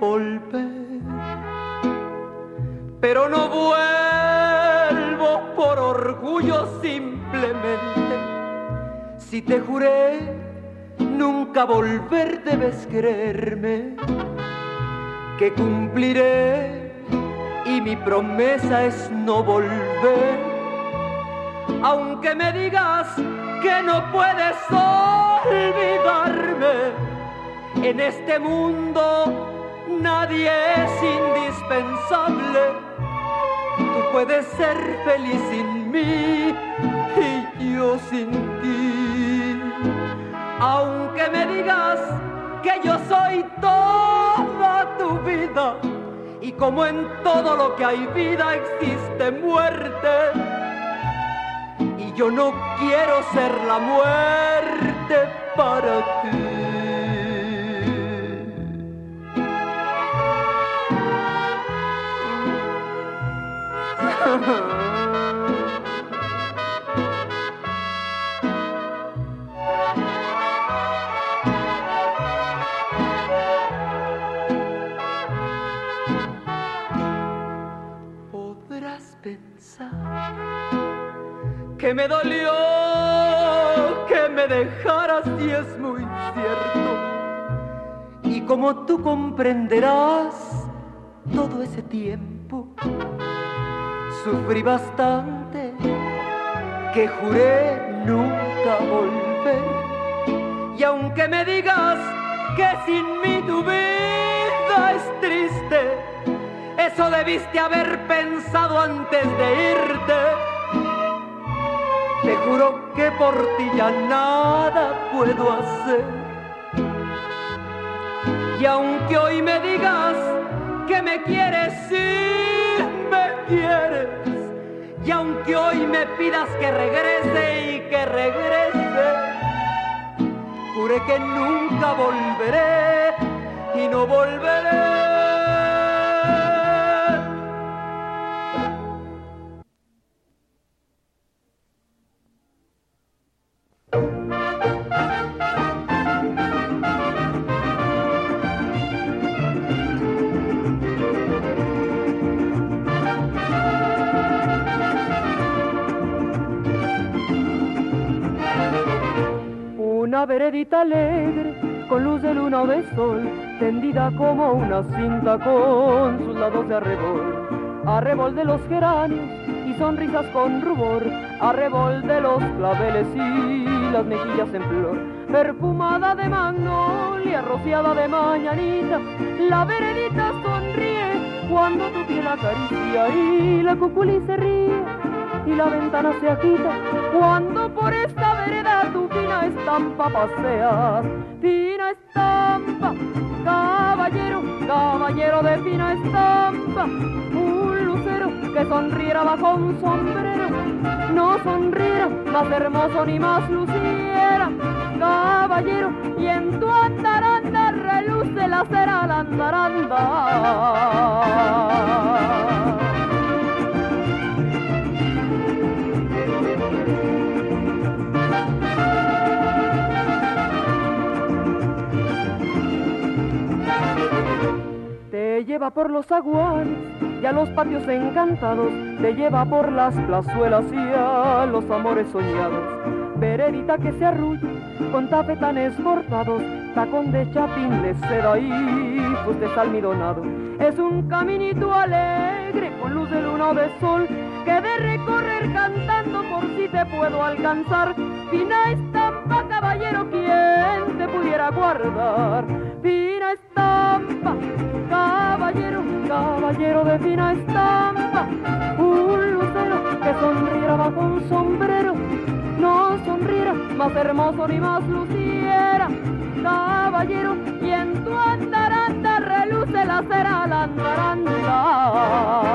volver. Pero no vuelvo por orgullo simplemente. Si te juré nunca volver, debes creerme que cumpliré y mi promesa es no volver. Aunque me digas que no puedes olvidarme, en este mundo nadie es indispensable. Tú puedes ser feliz sin mí y yo sin ti. Aunque me digas que yo soy toda tu vida y como en todo lo que hay vida existe muerte. Y yo no quiero ser la muerte para ti. Que me dolió que me dejaras y es muy cierto. Y como tú comprenderás, todo ese tiempo sufrí bastante que juré nunca volver. Y aunque me digas que sin mí tu vida es triste, eso debiste haber pensado antes de irte te juro que por ti ya nada puedo hacer. Y aunque hoy me digas que me quieres, me Y aunque hoy me pidas que regrese y que regrese, juré que nunca volveré y no volveré. Veredita alegre, con luz de luna o de sol, tendida como una cinta con sus lados de arrebol. Arrebol de los geranios y sonrisas con rubor, arrebol de los claveles y las mejillas en flor. Perfumada de magnolia, rociada de mañanita, la veredita sonríe cuando tu piel acaricia y la cuculi se ríe y la ventana se agita cuando por esta vereda tu fina estampa paseas. Fina estampa, caballero, caballero de fina estampa, un lucero que sonriera bajo un sombrero, no sonriera más hermoso ni más luciera, caballero, y en tu andaranda reluce la cera la andaranda. Lleva por los aguanes y a los patios encantados, te lleva por las plazuelas y a los amores soñados. Veredita que se arrulla con tafetanes bordados, tacón de chapín de seda y pues de almidonado. Es un caminito alegre con luz de luna o de sol que de recorrer cantando por si te puedo alcanzar. Fina estampa, caballero, quien te pudiera guardar. Fina estampa, caballero, caballero de fina estampa. Un lucero que sonriera bajo un sombrero, no sonriera más hermoso ni más luciera. Caballero, y en tu andaranda reluce la cera al andar.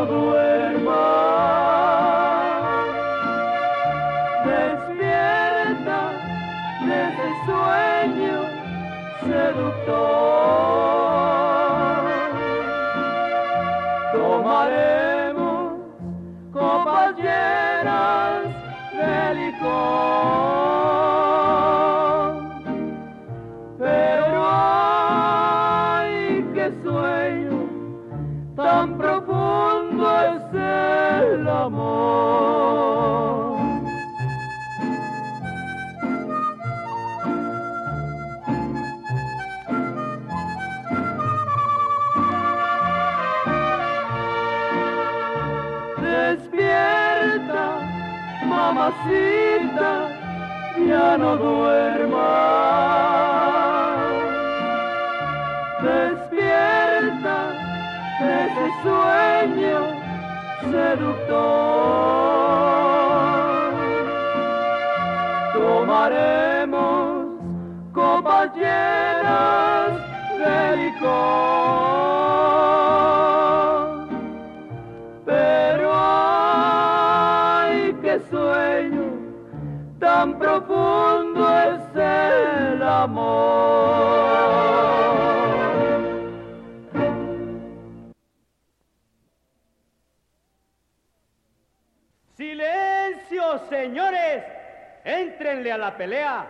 Ya no Despierta de ese sueño seductor. Tomaremos copas llenas de licor. Pero ay, qué sueño tan profundo es el amor. Éntrenle a la pelea.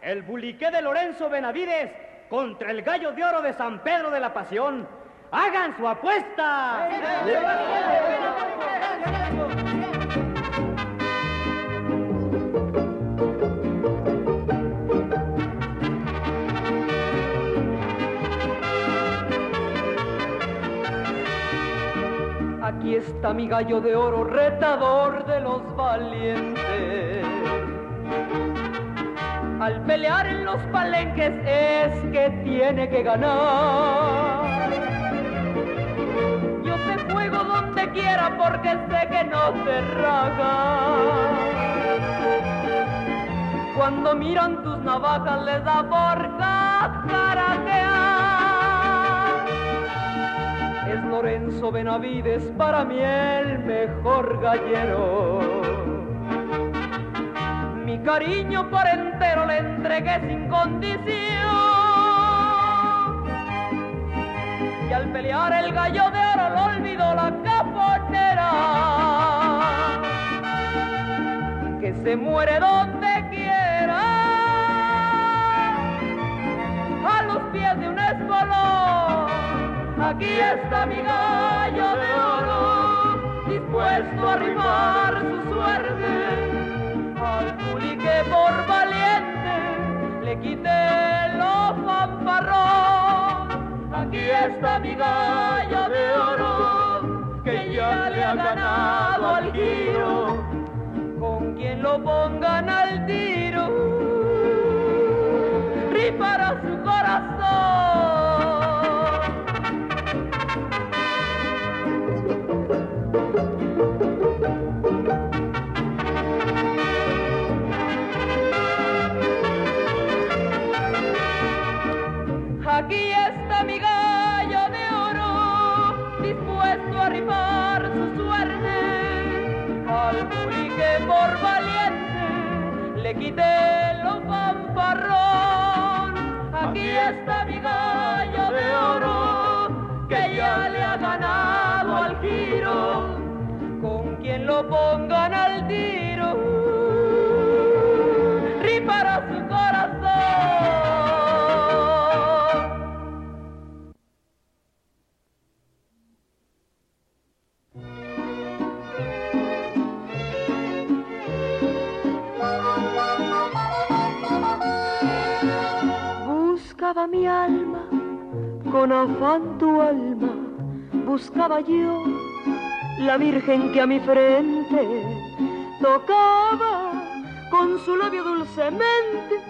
El buliqué de Lorenzo Benavides contra el gallo de oro de San Pedro de la Pasión. ¡Hagan su apuesta! Aquí está mi gallo de oro, retador de los valientes. Al pelear en los palenques es que tiene que ganar. Yo te juego donde quiera porque sé que no te raga. Cuando miran tus navajas les da por caratear. Es Lorenzo Benavides para mí el mejor gallero. Cariño por entero le entregué sin condición. Y al pelear el gallo de oro lo olvidó la caponera. Que se muere donde quiera. A los pies de un espolón. Aquí está mi gallo de oro, dispuesto a arribar su suerte. Al pulique por valiente le quité lo fanfarrón. Aquí está mi gallo de oro, que ya le ha ganado al giro. Con quien lo pongan al tiro, y de lo fanfarrón. Aquí está mi gallo de oro que ya le ha ganado al giro. Con quien lo pongan al día. Alma, con afán tu alma, buscaba yo la Virgen que a mi frente tocaba con su labio dulcemente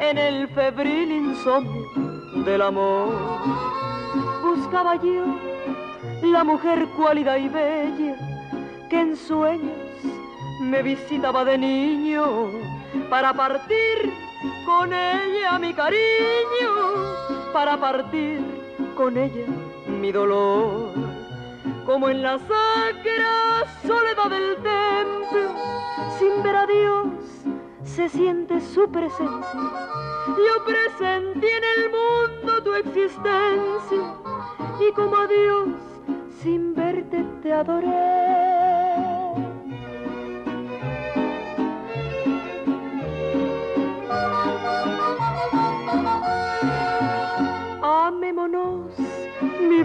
en el febril insomnio del amor. Buscaba yo la mujer cuálida y bella que en sueños me visitaba de niño para partir con ella mi cariño, para partir con ella mi dolor. Como en la sacra soledad del templo, sin ver a Dios, se siente su presencia. Yo presentí en el mundo tu existencia y como a Dios, sin verte te adoré.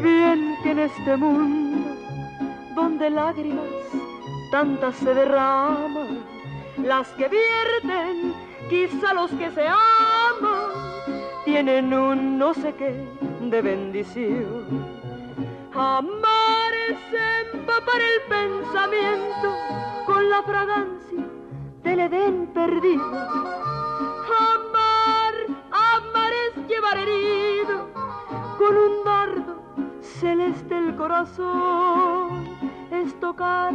Bien, que en este mundo, donde lágrimas tantas se derraman, las que vierten, quizá los que se aman, tienen un no sé qué de bendición. Amar es empapar el pensamiento con la fragancia del Edén perdido. Amar, amar es llevar herido con un dardo celeste el corazón, es tocar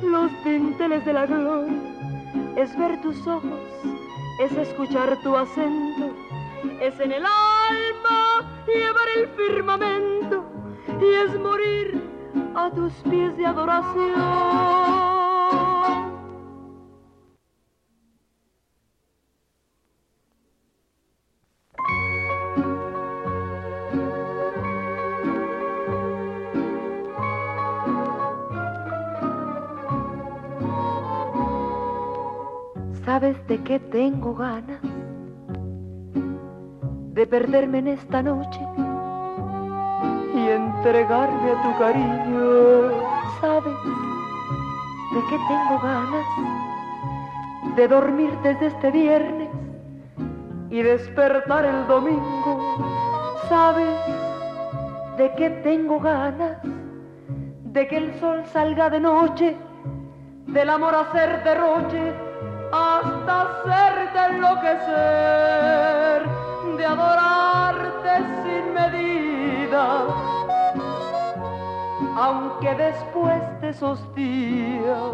los dinteles de la gloria, es ver tus ojos, es escuchar tu acento, es en el alma llevar el firmamento y es morir a tus pies de adoración. ¿Sabes de qué tengo ganas? De perderme en esta noche y entregarme a tu cariño. ¿Sabes de qué tengo ganas? De dormir desde este viernes y despertar el domingo. ¿Sabes de qué tengo ganas? De que el sol salga de noche, del amor hacer derroche hasta hacerte enloquecer, de adorarte sin medida. Aunque después de esos días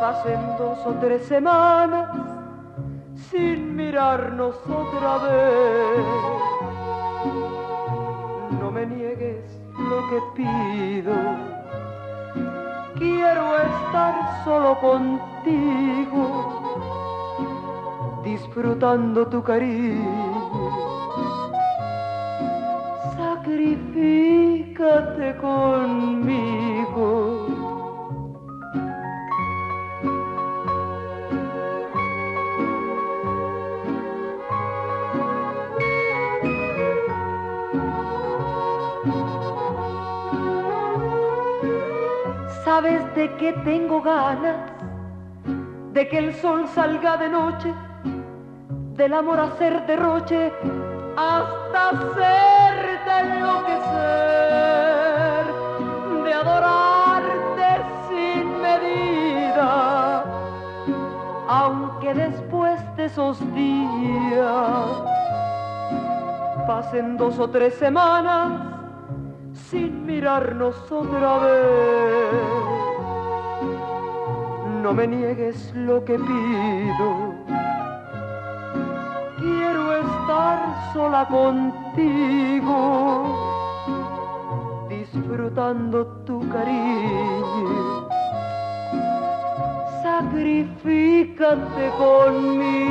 pasen dos o tres semanas sin mirarnos otra vez, no me niegues lo que pido quiero estar solo contigo, disfrutando tu cariño. Sacrifícate conmigo. De qué tengo ganas? De que el sol salga de noche, del amor hacer derroche, hasta hacerte enloquecer, de adorarte sin medida, aunque después de esos días pasen dos o tres semanas sin mirarnos otra vez. No me niegues lo que pido. Quiero estar sola contigo, disfrutando tu cariño. Sacrifícate conmigo.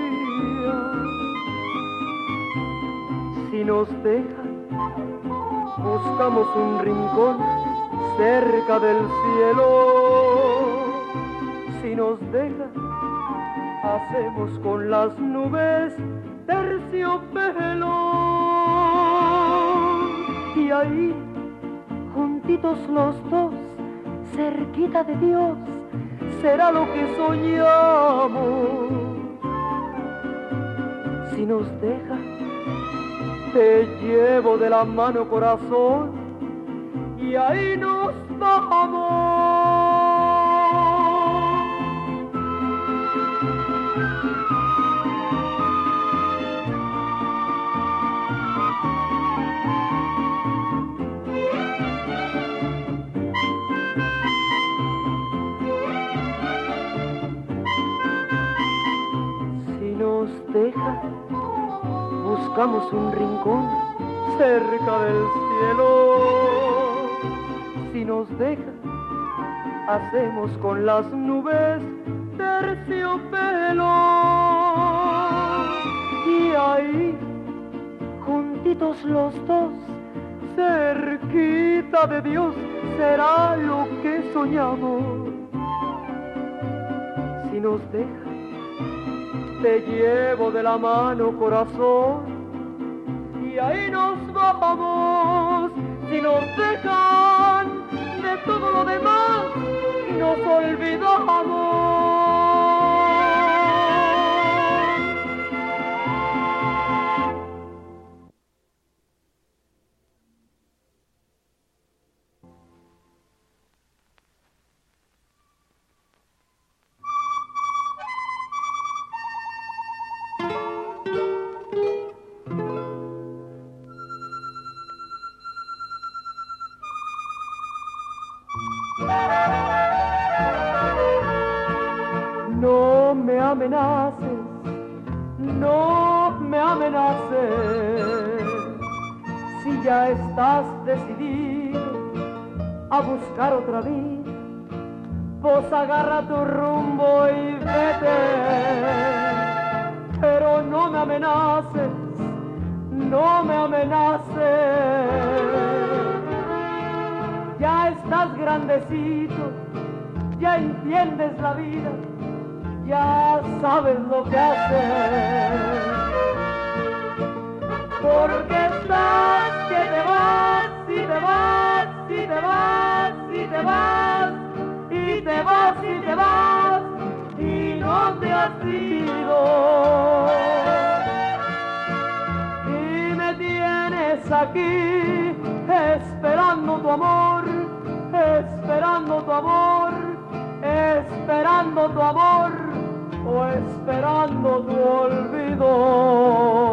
Si nos dejan, buscamos un rincón cerca del cielo. Si nos dejan, hacemos con las nubes terciopelo. Y ahí, juntitos los dos, cerquita de Dios, será lo que soñamos. Si nos deja, te llevo de la mano corazón y ahí nos vamos. Buscamos un rincón cerca del cielo. Si nos deja, hacemos con las nubes terciopelo. Y ahí, juntitos los dos, cerquita de Dios, será lo que soñamos. Si nos deja, te llevo de la mano corazón ahí nos vamos si nos dejan de todo lo demás nos olvidamos. Otra vida, vos agarra tu rumbo y vete, pero no me amenaces, no me amenaces. Ya estás grandecito, ya entiendes la vida, ya sabes lo que hacer. Porque vas, y te vas, y te vas, y no te has ido. Y me tienes aquí, esperando tu amor, esperando tu amor, esperando tu amor, o esperando tu olvido.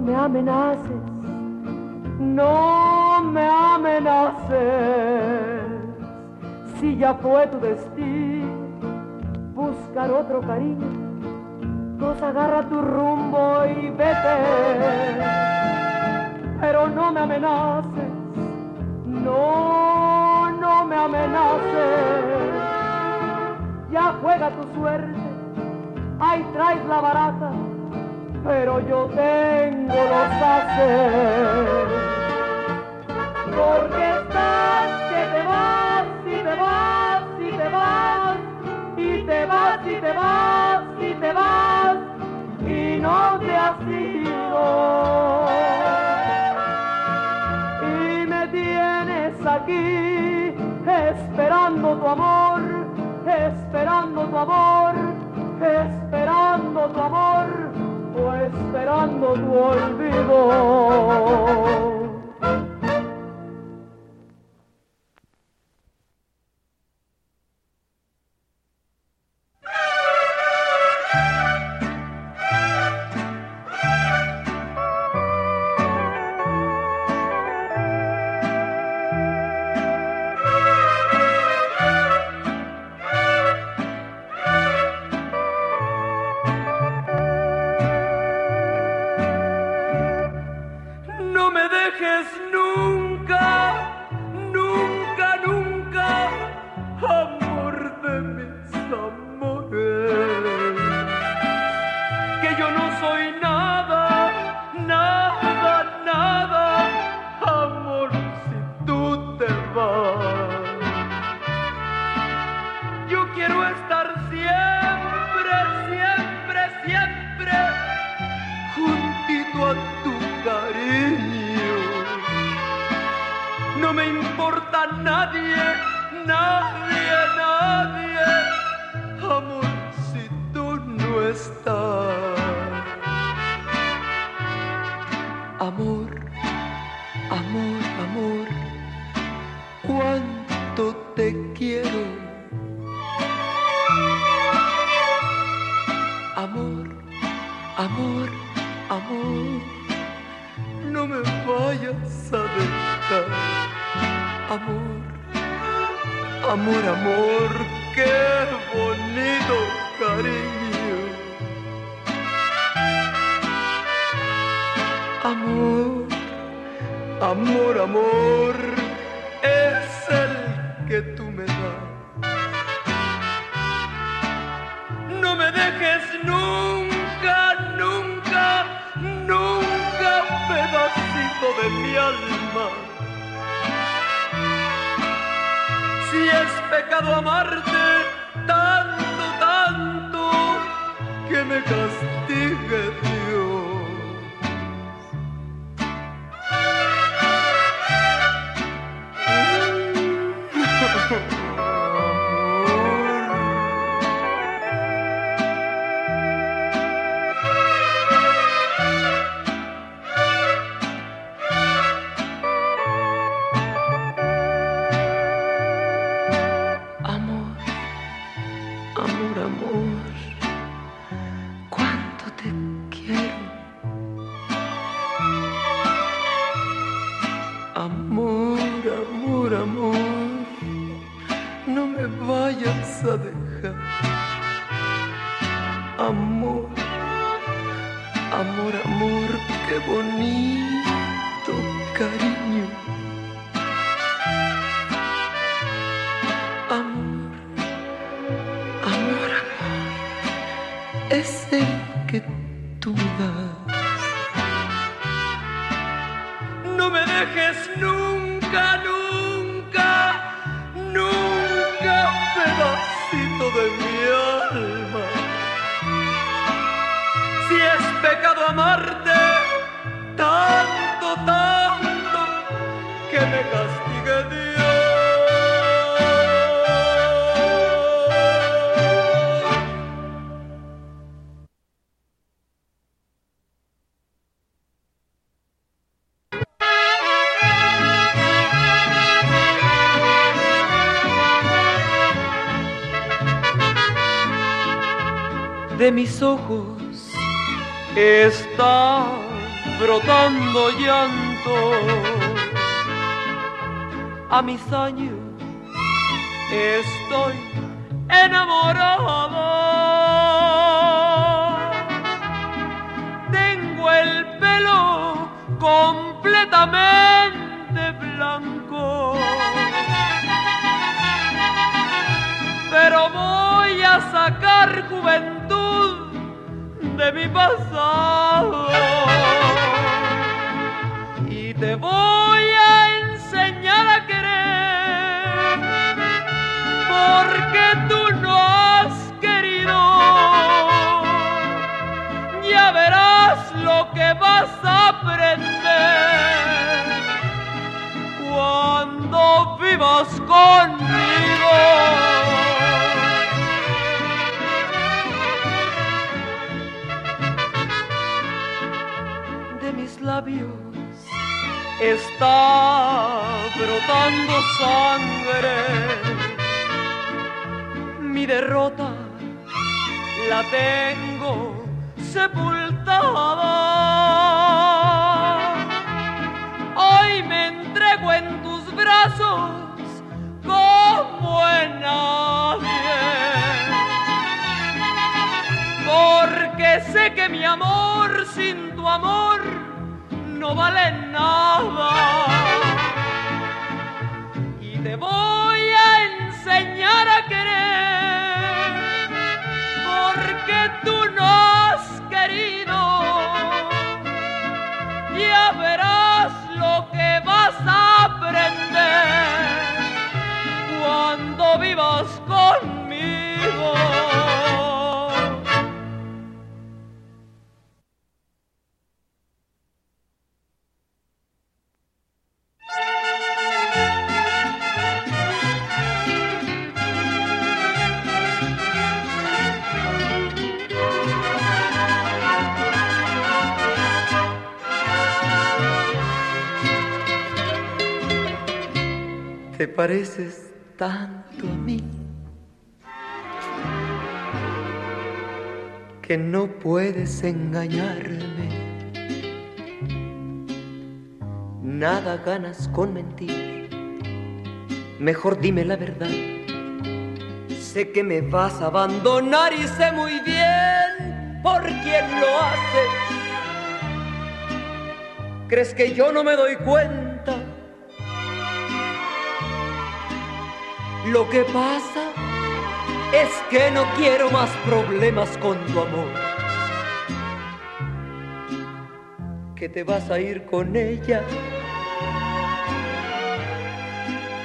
No me amenaces, no me amenaces, si ya fue tu destino buscar otro cariño, pues agarra tu rumbo y vete, pero no me amenaces, no, no me amenaces, ya juega tu suerte, ahí traes la barata pero yo tengo los haces. Porque estás que te vas y te vas y te vas y te vas y te vas y te vas y no te has ido. Y me tienes aquí esperando tu amor, esperando tu amor, esperando tu amor esperando tu olvido. Amor, amor, amor, cuánto te quiero. Amor, amor, amor, no me vayas a dejar. Amor, amor, amor, qué bonito cariño. Amor, amor, amor, es el que tú me das. No me dejes nunca, nunca, nunca pedacito de mi alma. Si es pecado amarte tanto, tanto, que me castigue es el que tú das. No me dejes nunca, nunca, nunca pedacito de mi alma. Si es pecado amarte tanto, tanto, que me castigue de mis ojos está brotando llanto. A mis años estoy enamorado. Tengo el pelo completamente blanco. Pero voy a sacar juventud de mi pasado. Y te voy a enseñar a querer, porque tú no has querido. Ya verás lo que vas a aprender cuando vivas conmigo. Está brotando sangre. Mi derrota la tengo sepultada. Hoy me entrego en tus brazos como en nadie. Porque sé que mi amor sin tu amor no vale nada. Y te voy pareces tanto a mí que no puedes engañarme. Nada ganas con mentir. Mejor dime la verdad. Sé que me vas a abandonar y sé muy bien por quién lo haces. ¿Crees que yo no me doy cuenta? Lo que pasa es que no quiero más problemas con tu amor. Que te vas a ir con ella.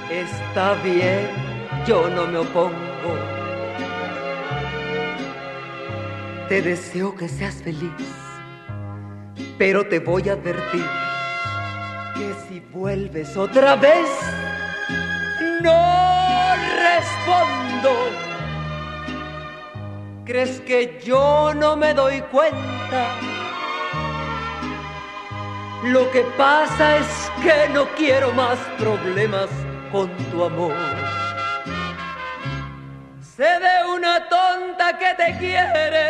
Está bien, yo no me opongo. Te deseo que seas feliz, pero te voy a advertir que si vuelves otra vez, no respondo. ¿Crees que yo no me doy cuenta? Lo que pasa es que no quiero más problemas con tu amor. Sé de una tonta que te quiere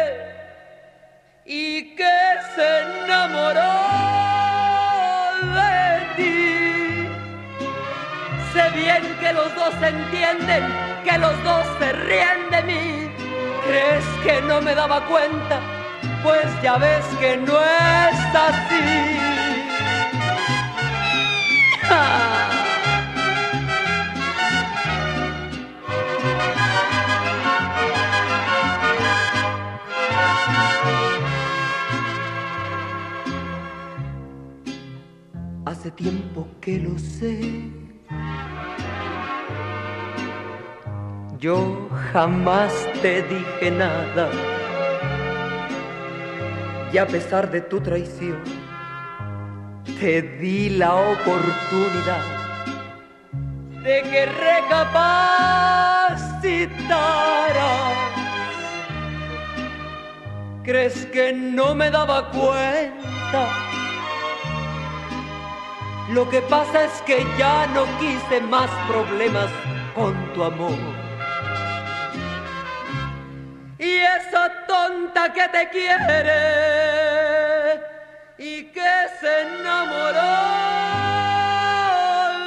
y que se enamoró Sé bien que los dos se entienden, que los dos se ríen de mí. ¿Crees que no me daba cuenta? Pues ya ves que no es así. Jamás te dije nada. Y a pesar de tu traición, te di la oportunidad de que recapacitaras. ¿Crees que no me daba cuenta? Lo que pasa es que ya no quise más problemas con tu amor. Y esa tonta que te quiere y que se enamoró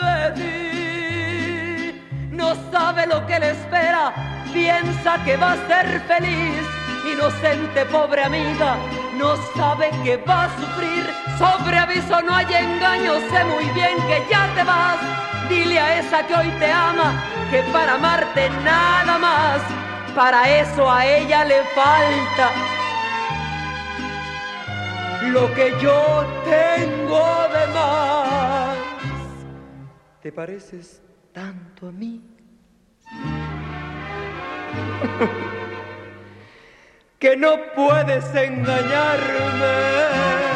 de ti, no sabe lo que le espera, piensa que va a ser feliz. Inocente pobre amiga, no sabe que va a sufrir. Sobre aviso no hay engaño, sé muy bien que ya te vas. Dile a esa que hoy te ama que para amarte nada más, para eso a ella le falta lo que yo tengo de más. ¿Te pareces tanto a mí? que no puedes engañarme.